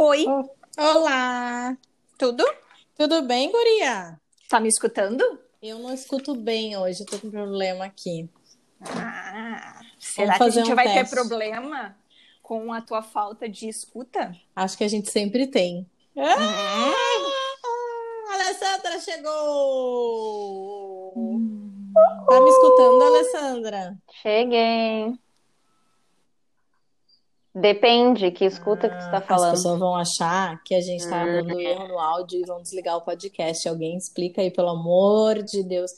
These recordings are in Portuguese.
Oi. Olá. Tudo? Tudo bem, guria? Tá me escutando? Eu não escuto bem hoje, tô com problema aqui. Ah, será que a gente um vai teste. ter problema com a tua falta de escuta? Acho que a gente sempre tem. Ah, a Alessandra chegou! Hum. Tá me escutando, Alessandra? Cheguei. Depende, que escuta que tu tá falando. As pessoas vão achar que a gente tá dando uhum. erro no áudio e vão desligar o podcast. Alguém explica aí, pelo amor de Deus.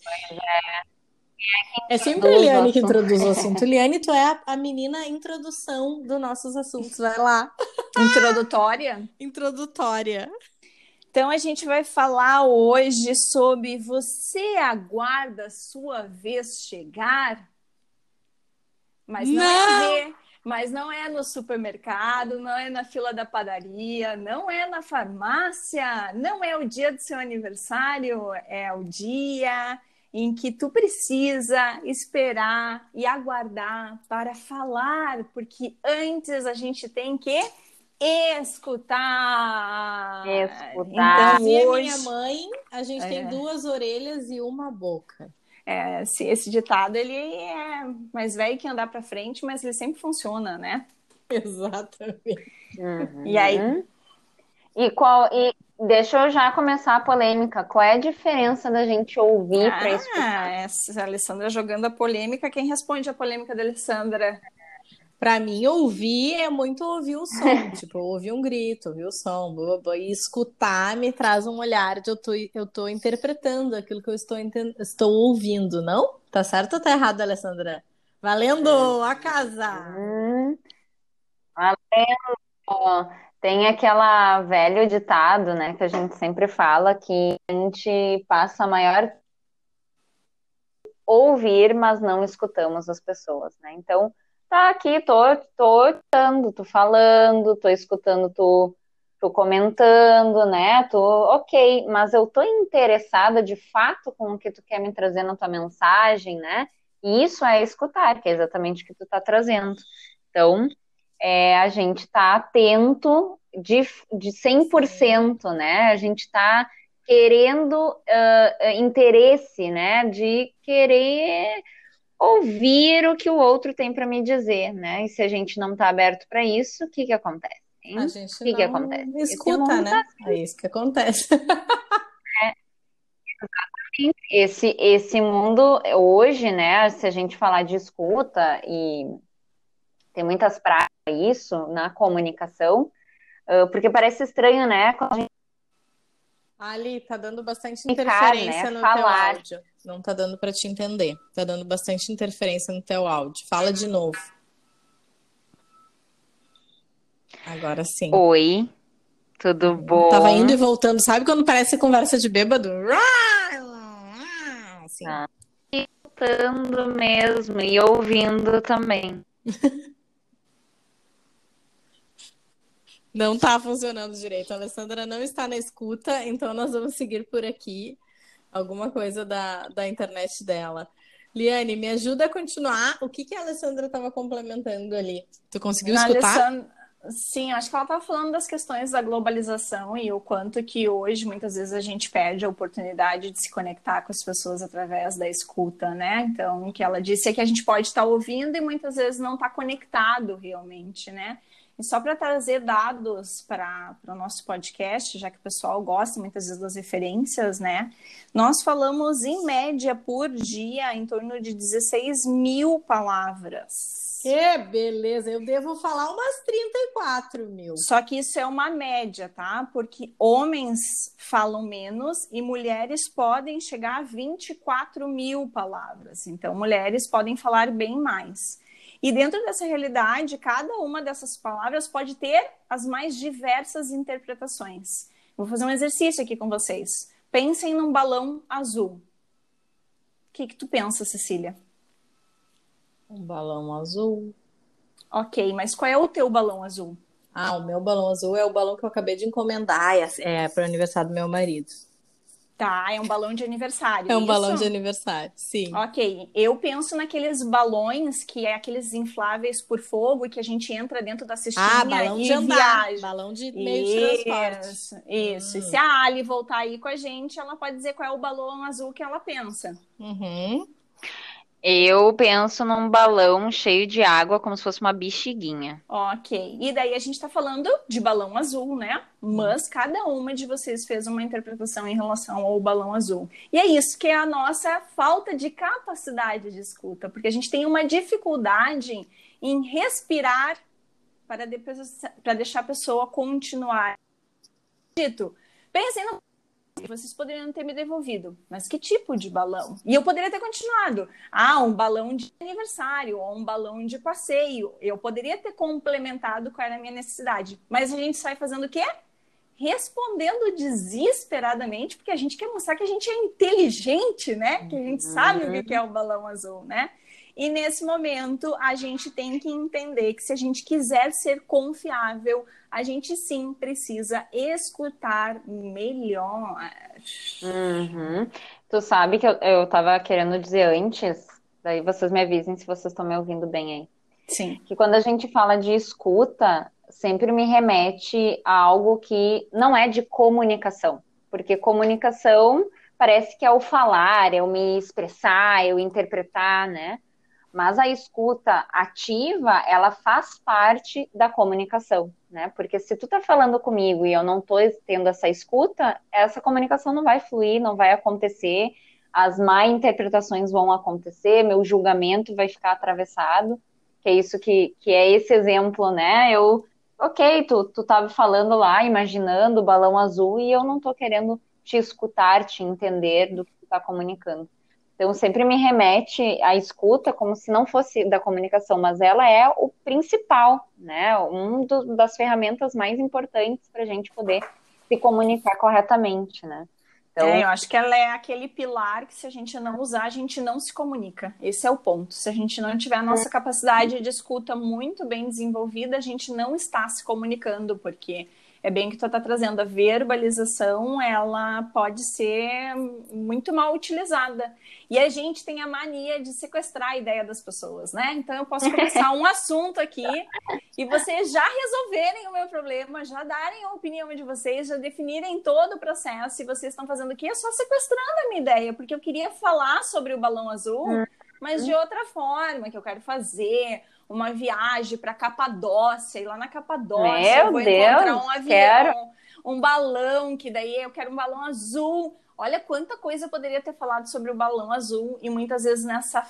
É, é sempre a Liane que introduz o assunto. Liane, tu é a, a menina introdução dos nossos assuntos. Vai lá. Introdutória? Introdutória. Então a gente vai falar hoje sobre você aguarda sua vez chegar, mas não, não. é ver mas não é no supermercado, não é na fila da padaria, não é na farmácia, não é o dia do seu aniversário, é o dia em que tu precisa esperar e aguardar para falar, porque antes a gente tem que escutar. Escutar. Então, hoje... minha mãe, a gente é. tem duas orelhas e uma boca. É, esse, esse ditado ele é mais velho que andar para frente, mas ele sempre funciona, né? Exatamente. Uhum. E aí? E qual e deixa eu já começar a polêmica. Qual é a diferença da gente ouvir ah, para escutar? Essa, a Alessandra jogando a polêmica. Quem responde a polêmica da Alessandra? Para mim, ouvir é muito ouvir o som, tipo, ouvir um grito, ouvir o som, blá, blá, blá, e escutar me traz um olhar de eu tô, eu tô interpretando aquilo que eu estou, estou ouvindo, não? Tá certo ou tá errado, Alessandra? Valendo a casa! Hum, valendo! Tem aquela velho ditado, né, que a gente sempre fala que a gente passa a maior ouvir, mas não escutamos as pessoas, né? Então, tá aqui, tô, tô escutando, tô falando, tô escutando tu, tu comentando, né? Tô, ok, mas eu tô interessada de fato com o que tu quer me trazer na tua mensagem, né? E isso é escutar, que é exatamente o que tu tá trazendo. Então, é, a gente tá atento de, de 100%, né? A gente tá querendo uh, interesse, né? De querer ouvir o que o outro tem para me dizer, né? E se a gente não está aberto para isso, o que que acontece? Hein? A gente o que, que acontece? escuta, né? Tá assim. É isso que acontece. é, exatamente. Esse, esse mundo hoje, né? Se a gente falar de escuta e tem muitas práticas isso na comunicação, porque parece estranho, né? Quando a gente Ali, tá dando bastante né, interferência né? no Falar. teu áudio. Não tá dando para te entender. Tá dando bastante interferência no teu áudio. Fala de novo. Agora sim. Oi. Tudo bom? Tava indo e voltando. Sabe quando parece conversa de bêbado? Assim. Ah, escutando mesmo e ouvindo também. Não está funcionando direito. A Alessandra não está na escuta, então nós vamos seguir por aqui. Alguma coisa da, da internet dela. Liane, me ajuda a continuar. O que, que a Alessandra estava complementando ali? Tu conseguiu escutar? Alessandra... Sim, acho que ela estava falando das questões da globalização e o quanto que hoje muitas vezes a gente perde a oportunidade de se conectar com as pessoas através da escuta, né? Então, o que ela disse é que a gente pode estar ouvindo e muitas vezes não está conectado realmente, né? E só para trazer dados para o nosso podcast, já que o pessoal gosta muitas vezes das referências, né? Nós falamos em média por dia em torno de 16 mil palavras. Que beleza! Eu devo falar umas 34 mil. Só que isso é uma média, tá? Porque homens falam menos e mulheres podem chegar a 24 mil palavras. Então, mulheres podem falar bem mais. E dentro dessa realidade, cada uma dessas palavras pode ter as mais diversas interpretações. Vou fazer um exercício aqui com vocês. Pensem num balão azul. O que, que tu pensa, Cecília? Um balão azul. Ok, mas qual é o teu balão azul? Ah, o meu balão azul é o balão que eu acabei de encomendar, é, é para o aniversário do meu marido. Tá, é um balão de aniversário. É um isso? balão de aniversário, sim. Ok, eu penso naqueles balões que é aqueles infláveis por fogo e que a gente entra dentro da cestinha Ah, balão e de andar, viaja. balão de meio de transporte. Isso, isso. E Hum. se a Ali voltar aí com a gente, ela pode dizer qual é o balão azul que ela pensa. Uhum. Eu penso num balão cheio de água, como se fosse uma bexiguinha. Ok. E daí a gente tá falando de balão azul, né? Mas cada uma de vocês fez uma interpretação em relação ao balão azul. E é isso que é a nossa falta de capacidade de escuta, porque a gente tem uma dificuldade em respirar para, depois, para deixar a pessoa continuar. Dito, pensem no vocês poderiam ter me devolvido, mas que tipo de balão? E eu poderia ter continuado. Ah, um balão de aniversário ou um balão de passeio. Eu poderia ter complementado qual era a minha necessidade. Mas a gente sai fazendo o quê? Respondendo desesperadamente, porque a gente quer mostrar que a gente é inteligente, né? Que a gente sabe o que é o balão azul, né? E nesse momento, a gente tem que entender que se a gente quiser ser confiável, a gente sim precisa escutar melhor. Uhum. Tu sabe que eu, eu tava querendo dizer antes, daí vocês me avisem se vocês estão me ouvindo bem aí. Sim. Que quando a gente fala de escuta, sempre me remete a algo que não é de comunicação. Porque comunicação parece que é o falar, é o me expressar, é o interpretar, né? Mas a escuta ativa, ela faz parte da comunicação, né? Porque se tu tá falando comigo e eu não tô tendo essa escuta, essa comunicação não vai fluir, não vai acontecer, as má interpretações vão acontecer, meu julgamento vai ficar atravessado, que é isso que, que é esse exemplo, né? Eu, ok, tu, tu tava falando lá, imaginando o balão azul, e eu não tô querendo te escutar, te entender do que tu tá comunicando. Então, sempre me remete à escuta como se não fosse da comunicação, mas ela é o principal, né? Um do, das ferramentas mais importantes para a gente poder se comunicar corretamente, né? Então... É, eu acho que ela é aquele pilar que se a gente não usar, a gente não se comunica. Esse é o ponto. Se a gente não tiver a nossa É. capacidade de escuta muito bem desenvolvida, a gente não está se comunicando, porque é bem que tu está trazendo a verbalização, ela pode ser muito mal utilizada. E a gente tem a mania de sequestrar a ideia das pessoas, né? Então eu posso começar um assunto aqui e vocês já resolverem o meu problema, já darem a opinião de vocês, já definirem todo o processo e vocês estão fazendo aqui é só sequestrando a minha ideia, porque eu queria falar sobre o balão azul, mas de outra forma, que eu quero fazer uma viagem para Capadócia, e lá na Capadócia Meu eu vou Deus, encontrar um avião, quero. um balão, que daí eu quero um balão azul. Olha quanta coisa eu poderia ter falado sobre o balão azul, e muitas vezes nessa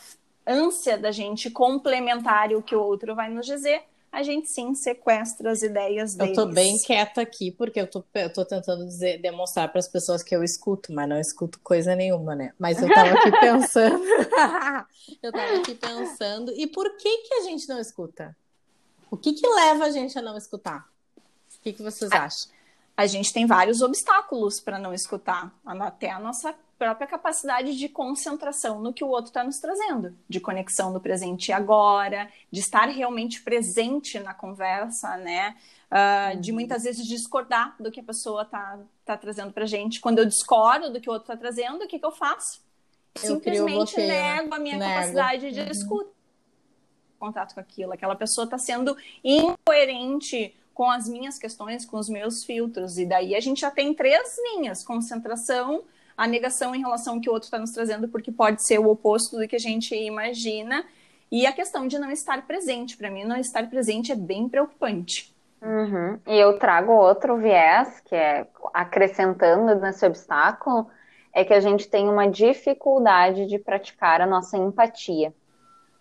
ânsia da gente complementar o que o outro vai nos dizer, a gente sim sequestra as ideias Eu deles. tô bem quieta aqui porque eu tô, eu tô tentando dizer, demonstrar para as pessoas que eu escuto, mas não escuto coisa nenhuma, né? Mas eu tava aqui pensando. eu tava aqui pensando. E por que que a gente não escuta? O que que leva a gente a não escutar? O que que vocês acham? A gente tem vários obstáculos para não escutar, até a nossa própria capacidade de concentração no que o outro está nos trazendo, de conexão no presente e agora, de estar realmente presente na conversa, né? Uh, de muitas vezes discordar do que a pessoa está tá trazendo para gente. Quando eu discordo do que o outro está trazendo, o que, que eu faço? Eu Simplesmente bloqueio, nego a minha Nego. capacidade de Uhum. escuta contato com aquilo. Aquela pessoa está sendo incoerente com as minhas questões, com os meus filtros. E daí a gente já tem três linhas: concentração, a negação em relação ao que o outro está nos trazendo, porque pode ser o oposto do que a gente imagina, e a questão de não estar presente. Para mim, não estar presente é bem preocupante. Uhum. E eu trago outro viés, que é acrescentando nesse obstáculo, é que a gente tem uma dificuldade de praticar a nossa empatia.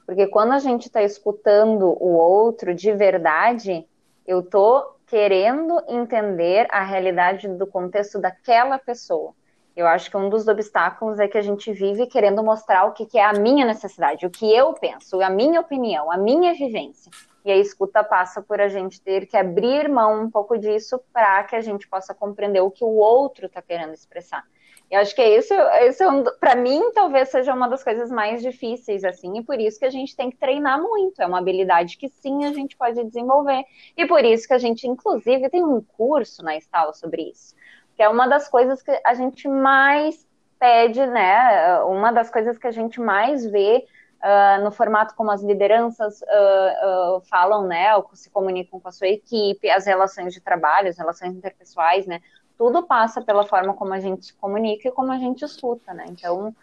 Porque quando a gente está escutando o outro de verdade, eu tô querendo entender a realidade do contexto daquela pessoa. Eu acho que um dos obstáculos é que a gente vive querendo mostrar o que, que é a minha necessidade, o que eu penso, a minha opinião, a minha vivência. E a escuta passa por a gente ter que abrir mão um pouco disso para que a gente possa compreender o que o outro está querendo expressar. E acho que isso, isso é um, para mim, talvez seja uma das coisas mais difíceis, assim, e por isso que a gente tem que treinar muito. É uma habilidade que sim a gente pode desenvolver. E por isso que a gente, inclusive, tem um curso na Estal sobre isso. Que é uma das coisas que a gente mais pede, né? Uma das coisas que a gente mais vê uh, no formato como as lideranças uh, uh, falam, né? Ou se comunicam com a sua equipe, as relações de trabalho, as relações interpessoais, né? Tudo passa pela forma como a gente se comunica e como a gente escuta, né? Então,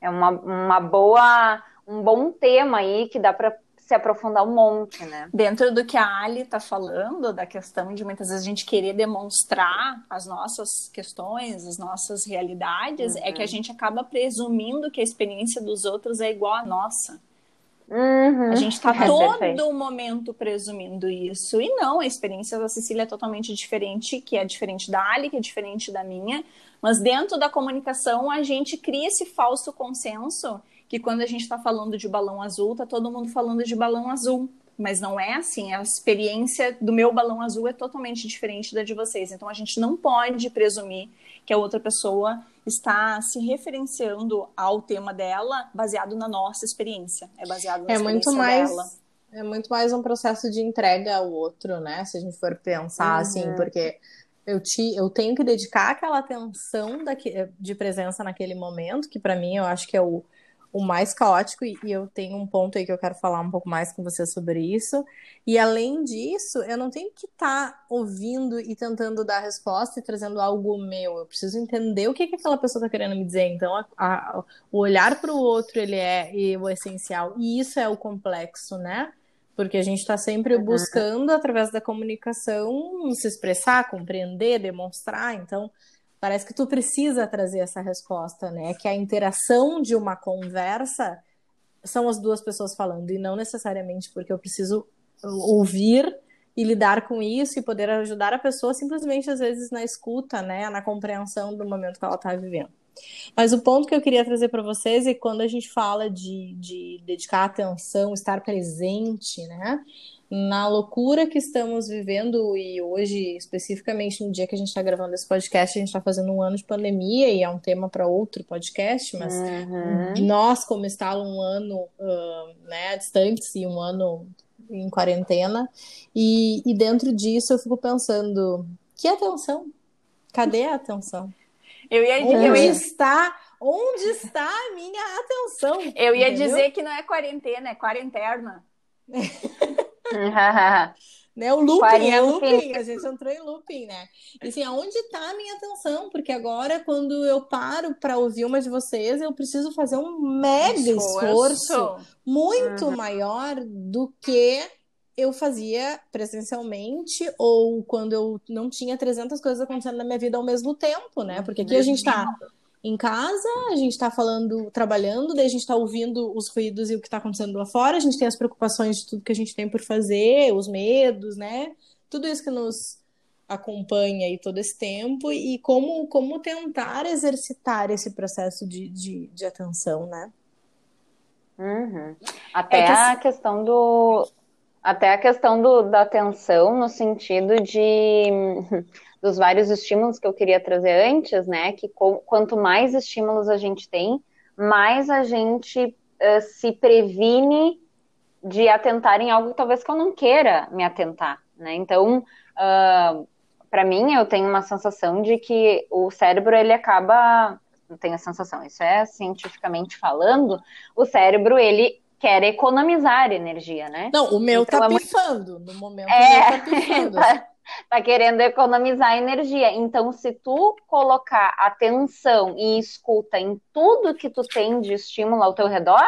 é uma, uma boa, um bom tema aí que dá para se aprofundar um monte, né? Dentro do que a Ali está falando, da questão de muitas vezes a gente querer demonstrar as nossas questões, as nossas realidades, uhum. é que a uhum. gente acaba presumindo que a experiência dos outros é igual à nossa. Uhum. A gente está é, todo perfeito. momento presumindo isso. E não, a experiência da Cecília é totalmente diferente, que é diferente da Ali, que é diferente da minha. Mas dentro da comunicação, a gente cria esse falso consenso que quando a gente está falando de balão azul, tá todo mundo falando de balão azul. Mas não é assim, a experiência do meu balão azul é totalmente diferente da de vocês. Então a gente não pode presumir que a outra pessoa está se referenciando ao tema dela baseado na nossa experiência. É baseado na é experiência muito mais, dela. É muito mais um processo de entrega ao outro, né? Se a gente for pensar uhum. assim, porque eu, te, eu tenho que dedicar aquela atenção daqui, de presença naquele momento, que para mim eu acho que é o, o mais caótico, e, eu tenho um ponto aí que eu quero falar um pouco mais com você sobre isso. E além disso, eu não tenho que estar tá ouvindo e tentando dar resposta e trazendo algo meu. Eu preciso entender o que, que aquela pessoa está querendo me dizer. Então, a, a, o olhar para o outro ele é o essencial. E isso é o complexo, né? Porque a gente está sempre uhum. buscando, através da comunicação, se expressar, compreender, demonstrar. Então, Parece que tu precisa trazer essa resposta, né? Que a interação de uma conversa são as duas pessoas falando, e não necessariamente porque eu preciso ouvir e lidar com isso e poder ajudar a pessoa simplesmente, às vezes, na escuta, né? Na compreensão do momento que ela está vivendo. Mas o ponto que eu queria trazer para vocês é que quando a gente fala de, de dedicar atenção, estar presente, né? Na loucura que estamos vivendo e hoje, especificamente no dia que a gente está gravando esse podcast, a gente está fazendo um ano de pandemia e é um tema para outro podcast, mas uhum. nós, como está um ano uh, né, distantes e um ano em quarentena, e, e dentro disso eu fico pensando, que atenção? Cadê a atenção? Eu ia, Onde eu ia... está Onde está a minha atenção? Eu ia entendeu? dizer que não é quarentena, é quarenterna. né? O looping, é looping, a gente entrou em looping, né? E assim, aonde está a minha atenção? Porque agora, quando eu paro para ouvir uma de vocês, eu preciso fazer um mega esforço, esforço muito uhum. maior do que eu fazia presencialmente ou quando eu não tinha 300 coisas acontecendo na minha vida ao mesmo tempo, né? Porque aqui a gente está em casa, a gente está falando, trabalhando, daí a gente está ouvindo os ruídos e o que está acontecendo lá fora, a gente tem as preocupações de tudo que a gente tem por fazer, os medos, né? Tudo isso que nos acompanha aí todo esse tempo e como, como tentar exercitar esse processo de, de, de atenção, né? Uhum. Até é que... a questão do até a questão do, da atenção no sentido de dos vários estímulos que eu queria trazer antes, né? Que quanto mais estímulos a gente tem, mais a gente uh, se previne de atentar em algo talvez que eu não queira me atentar, né? Então, uh, para mim, eu tenho uma sensação de que o cérebro ele acaba, não tenho a sensação, isso é cientificamente falando, o cérebro ele quer economizar energia, né? Não, o meu então, tá é pifando, muito... no momento é... tá pifando. tá querendo economizar energia. Então, se tu colocar atenção e escuta em tudo que tu tem de estímulo ao teu redor,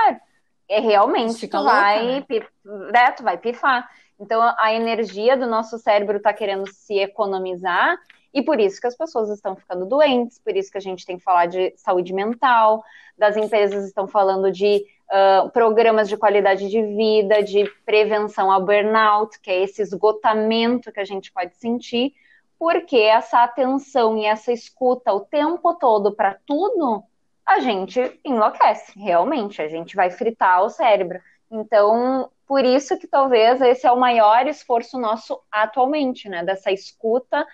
é realmente tu louca, vai, né? né? tu vai pifar. Então, a energia do nosso cérebro está querendo se economizar e por isso que as pessoas estão ficando doentes, por isso que a gente tem que falar de saúde mental, das empresas estão falando de programas de qualidade de vida, de prevenção ao burnout, que é esse esgotamento que a gente pode sentir, porque essa atenção e essa escuta o tempo todo para tudo, a gente enlouquece, realmente, a gente vai fritar o cérebro. Então, por isso que talvez esse é o maior esforço nosso atualmente, né? Dessa escuta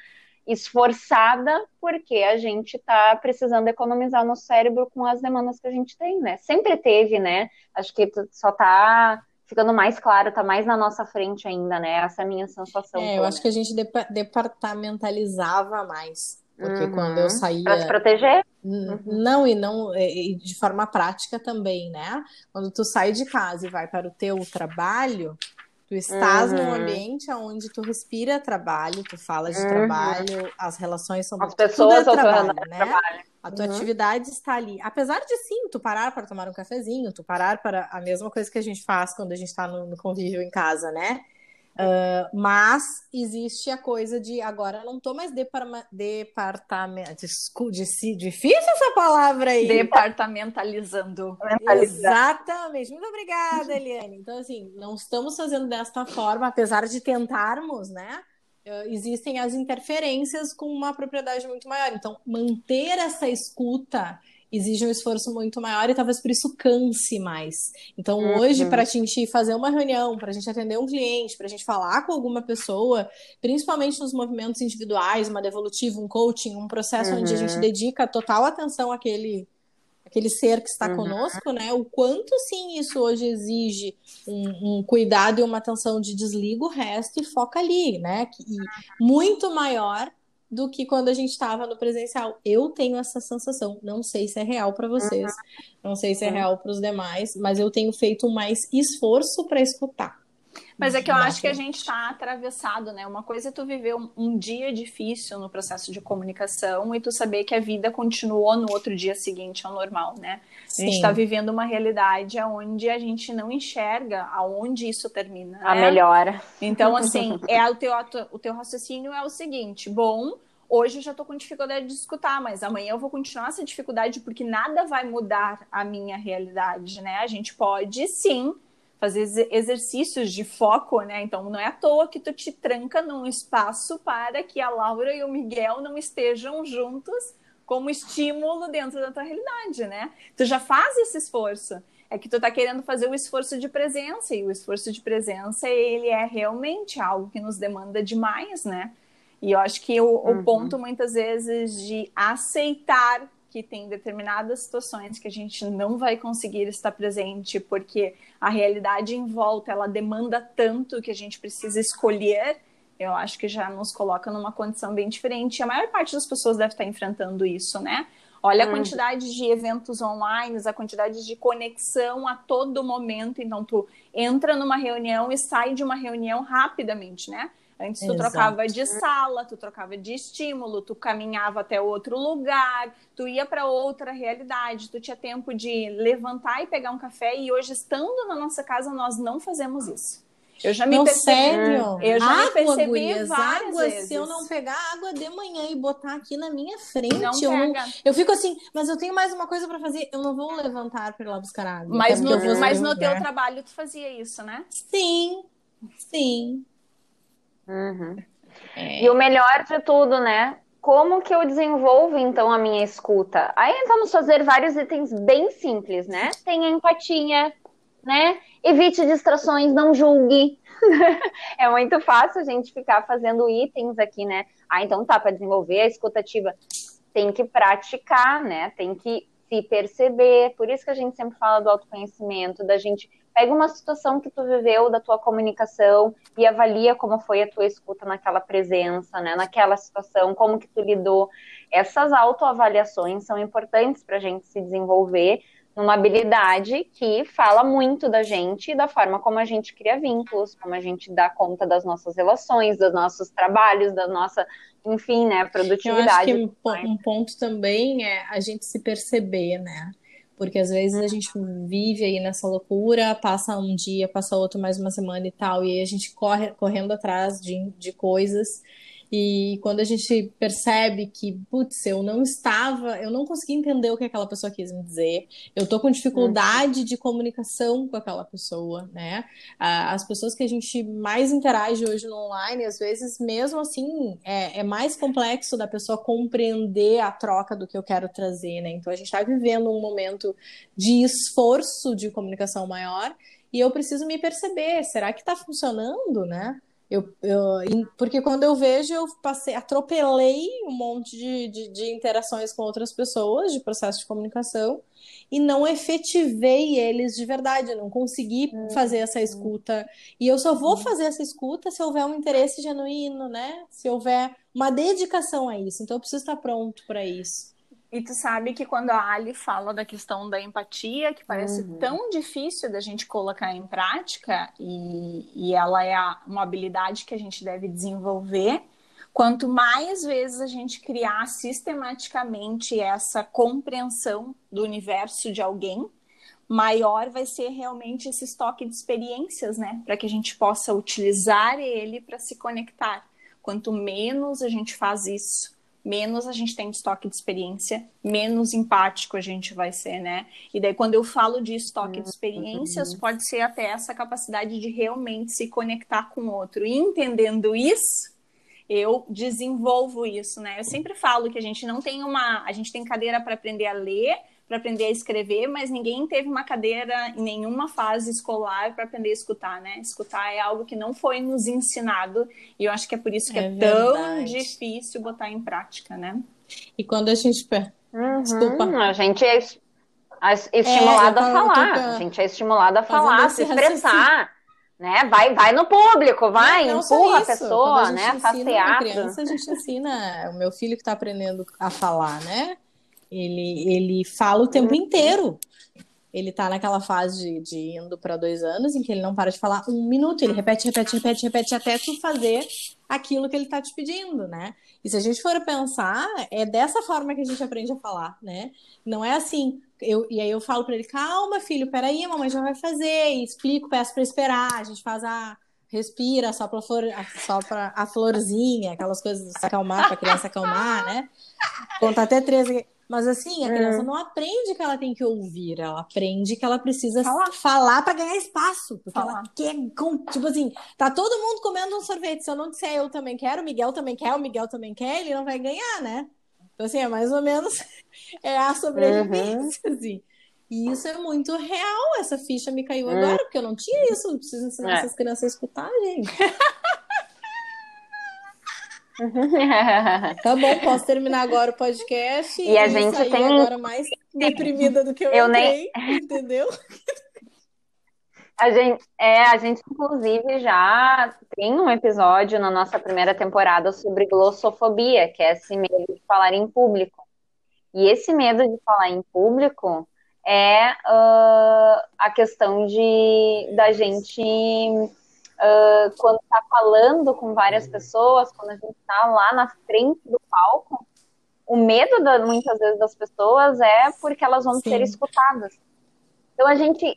esforçada, porque a gente está precisando economizar no cérebro com as demandas que a gente tem, né? Sempre teve, né? Acho que só está ficando mais claro, tá mais na nossa frente ainda, né? Essa é a minha sensação. É, eu acho que a gente departamentalizava mais. Porque uhum. quando eu saía. Para se proteger? Uhum. Não, e não e de forma prática também, né? Quando tu sai de casa e vai para o teu trabalho, tu estás uhum. num ambiente onde tu respira trabalho, tu fala de uhum. trabalho, as relações são as pessoas tudo é trabalho, né? trabalho. A tua uhum. atividade está ali. Apesar de sim, tu parar para tomar um cafezinho, tu parar para a mesma coisa que a gente faz quando a gente está no, no, convívio em casa, né? Uh, mas existe a coisa de agora não tô mais departamento. Difícil essa palavra aí. Departamentalizando. Exatamente. Muito obrigada, Eliane. Então, assim, não estamos fazendo desta forma, apesar de tentarmos, né? existem as interferências com uma propriedade muito maior. Então, manter essa escuta exige um esforço muito maior e talvez por isso canse mais. Então, uhum. hoje, para a gente fazer uma reunião, para a gente atender um cliente, para a gente falar com alguma pessoa, principalmente nos movimentos individuais, uma devolutiva, um coaching, um processo uhum. onde a gente uhum. dedica total atenção àquele aquele ser que está uhum. conosco, né? O quanto sim isso hoje exige um, um, cuidado e uma atenção de desliga o resto e foca ali, né? E muito maior do que quando a gente estava no presencial. Eu tenho essa sensação. Não sei se é real para vocês, não sei se é real para os demais, mas eu tenho feito mais esforço para escutar. Mas é que eu acho que a gente está atravessado, né? Uma coisa é tu viver um, um, dia difícil no processo de comunicação e tu saber que a vida continuou no outro dia seguinte ao normal, né? Sim. A gente está vivendo uma realidade onde a gente não enxerga aonde isso termina. A né? melhora. Então, assim, é o teu, o teu raciocínio é o seguinte: bom, hoje eu já estou com dificuldade de escutar, mas amanhã eu vou continuar essa dificuldade porque nada vai mudar a minha realidade, né? A gente pode sim fazer exercícios de foco, né? Então não é à toa que tu te tranca num espaço para que a Laura e o Miguel não estejam juntos como estímulo dentro da tua realidade, né? Tu já faz esse esforço. É que tu tá querendo fazer o esforço de presença e o esforço de presença ele é realmente algo que nos demanda demais, né? E eu acho que o, uhum. o ponto muitas vezes de aceitar que tem determinadas situações que a gente não vai conseguir estar presente porque a realidade em volta ela demanda tanto que a gente precisa escolher, eu acho que já nos coloca numa condição bem diferente. E a maior parte das pessoas deve estar enfrentando isso, né? Olha a hum. quantidade de eventos online, a quantidade de conexão a todo momento. Então, tu entra numa reunião e sai de uma reunião rapidamente, né? Antes tu Exato. trocava de sala, tu trocava de estímulo, tu caminhava até outro lugar, tu ia para outra realidade, tu tinha tempo de levantar e pegar um café e hoje estando na nossa casa nós não fazemos isso. Eu já me não, percebi. Sério? Eu já água, me percebi gurias, várias água, vezes. Se eu não pegar água de manhã e botar aqui na minha frente, não eu, pega. eu fico assim, mas eu tenho mais uma coisa para fazer, eu não vou levantar para ir lá buscar água. Mas no, mas no teu trabalho tu fazia isso, né? Sim, sim. Uhum. É. E o melhor de tudo, né? Como que eu desenvolvo então a minha escuta? Aí vamos fazer vários itens bem simples, né? Tenha empatia, né? Evite distrações, não julgue. é muito fácil a gente ficar fazendo itens aqui, né? Ah, então tá, para desenvolver a escutativa, tem que praticar, né? Tem que se perceber. Por isso que a gente sempre fala do autoconhecimento, da gente Pega uma situação que tu viveu da tua comunicação e avalia como foi a tua escuta naquela presença, né? Naquela situação, como que tu lidou. Essas autoavaliações são importantes para a gente se desenvolver numa habilidade que fala muito da gente e da forma como a gente cria vínculos, como a gente dá conta das nossas relações, dos nossos trabalhos, da nossa, enfim, né, produtividade. Eu acho que um ponto também é a gente se perceber, né? Porque às vezes a gente vive aí nessa loucura, passa um dia, passa outro, mais uma semana e tal, e aí a gente corre correndo atrás de, de coisas E quando a gente percebe que, putz, eu não estava, eu não consegui entender o que aquela pessoa quis me dizer, eu tô com dificuldade de comunicação com aquela pessoa, né? As pessoas que a gente mais interage hoje no online, às vezes, mesmo assim, é, é mais complexo da pessoa compreender a troca do que eu quero trazer, né? Então a gente está vivendo um momento de esforço de comunicação maior e eu preciso me perceber, será que está funcionando, né? Eu, eu, porque quando eu vejo, eu passei, atropelei um monte de, de, de, interações com outras pessoas, de processo de comunicação, e não efetivei eles de verdade, eu não consegui uhum. fazer essa escuta. E eu só vou fazer essa escuta se houver um interesse genuíno, né? Se houver uma dedicação a isso. Então eu preciso estar pronto para isso. E tu sabe que quando a Ali fala da questão da empatia, que parece uhum. tão difícil da gente colocar em prática, e, e ela é uma habilidade que a gente deve desenvolver, quanto mais vezes a gente criar sistematicamente essa compreensão do universo de alguém, maior vai ser realmente esse estoque de experiências, né? Para que a gente possa utilizar ele para se conectar. Quanto menos a gente faz isso, menos a gente tem estoque de experiência, menos empático a gente vai ser, né? E daí, quando eu falo de estoque de experiências, pode ser até essa capacidade de realmente se conectar com o outro. E entendendo isso, eu desenvolvo isso, né? Eu sempre falo que a gente não tem uma. A gente tem cadeira para aprender a ler, para aprender a escrever, mas ninguém teve uma cadeira em nenhuma fase escolar para aprender a escutar, né? Escutar é algo que não foi nos ensinado e eu acho que é por isso que é, é tão difícil botar em prática, né? E quando a gente uhum, Desculpa. a gente é estimulado é, a falar, a gente é estimulado a falar, a se expressar. Né? Vai, vai no público, vai, não, não empurra a pessoa, a né? Faz teatro. Criança, a gente ensina o meu filho que está aprendendo a falar, né? Ele, ele fala o tempo inteiro. Ele tá naquela fase de, de indo para dois anos em que ele não para de falar um minuto. Ele repete, repete, repete, repete até tu fazer aquilo que ele tá te pedindo, né? E se a gente for pensar, é dessa forma que a gente aprende a falar, né? Não é assim. Eu, e aí eu falo para ele: calma, filho, peraí, a mamãe já vai fazer. E explico, peço para esperar. A gente faz a respira, sopra a, flor, sopra a florzinha, aquelas coisas de se acalmar, para criança acalmar, né? Conta até três. Mas assim, a criança é. não aprende que ela tem que ouvir, ela aprende que ela precisa falar, falar para ganhar espaço. Porque falar. ela quer. Tipo assim, tá todo mundo comendo um sorvete. Se eu não disser eu também quero, o Miguel também quer, o Miguel também quer, ele não vai ganhar, né? Então, assim, é mais ou menos é a sobrevivência, uhum. assim. E isso é muito real. Essa ficha me caiu uhum. agora, porque eu não tinha isso. Não preciso ensinar é. essas crianças a escutar, gente. tá bom, posso terminar agora o podcast e, e a gente tem agora mais deprimida do que eu, eu entrei, nem... entendeu? A gente, é, a gente, inclusive, já tem um episódio na nossa primeira temporada sobre glossofobia, que é esse medo de falar em público. E esse medo de falar em público é uh, a questão de da gente uh, quando está falando com várias pessoas, quando a gente está lá na frente do palco, o medo da, muitas vezes das pessoas é porque elas vão Sim. ser escutadas. Então a gente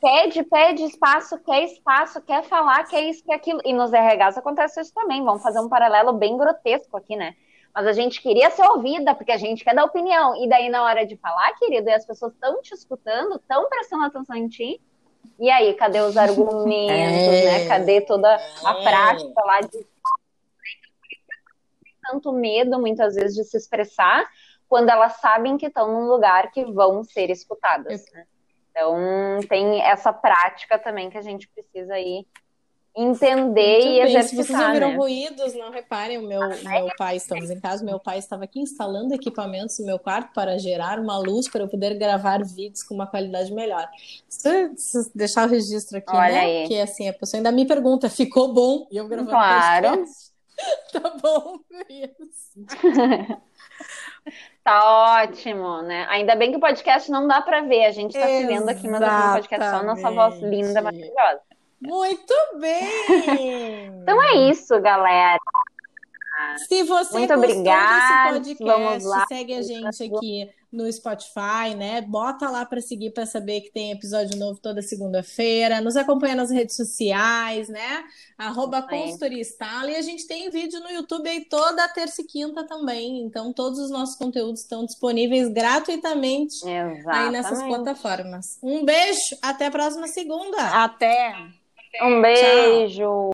pede, pede espaço, quer espaço, quer falar, quer isso, quer aquilo. E nos RHs acontece isso também. Vamos fazer um paralelo bem grotesco aqui, né? Mas a gente queria ser ouvida, porque a gente quer dar opinião. E daí, na hora de falar, querido, e as pessoas estão te escutando, estão prestando atenção em ti, e aí, cadê os argumentos, é, né? Cadê toda a é. prática lá de tanto medo, muitas vezes, de se expressar, quando elas sabem que estão num lugar que vão ser escutadas. Né? Então, tem essa prática também que a gente precisa aí entender Muito e bem. exercitar. Se vocês ouviram né? ruídos, não reparem, o meu, ah, meu pai, estamos em casa, meu pai estava aqui instalando equipamentos no meu quarto para gerar uma luz para eu poder gravar vídeos com uma qualidade melhor. Se deixar o registro aqui, Olha né? Aí. Porque assim, a pessoa ainda me pergunta, ficou bom? E eu gravando Claro. tá bom, Tá ótimo, né? Ainda bem que o podcast não dá para ver. A gente tá se vendo aqui, mas no podcast só a nossa voz linda, maravilhosa. Muito bem! então é isso, galera. Se você Muito obrigada. desse podcast, Vamos lá. segue a gente aqui no Spotify, né? Bota lá para seguir para saber que tem episódio novo toda segunda-feira. Nos acompanha nas redes sociais, né? Arroba consultoria. E a gente tem vídeo no YouTube aí toda terça e quinta também. Então todos os nossos conteúdos estão disponíveis gratuitamente aí nessas Exatamente. plataformas. Um beijo, até a próxima segunda. Até! Um beijo.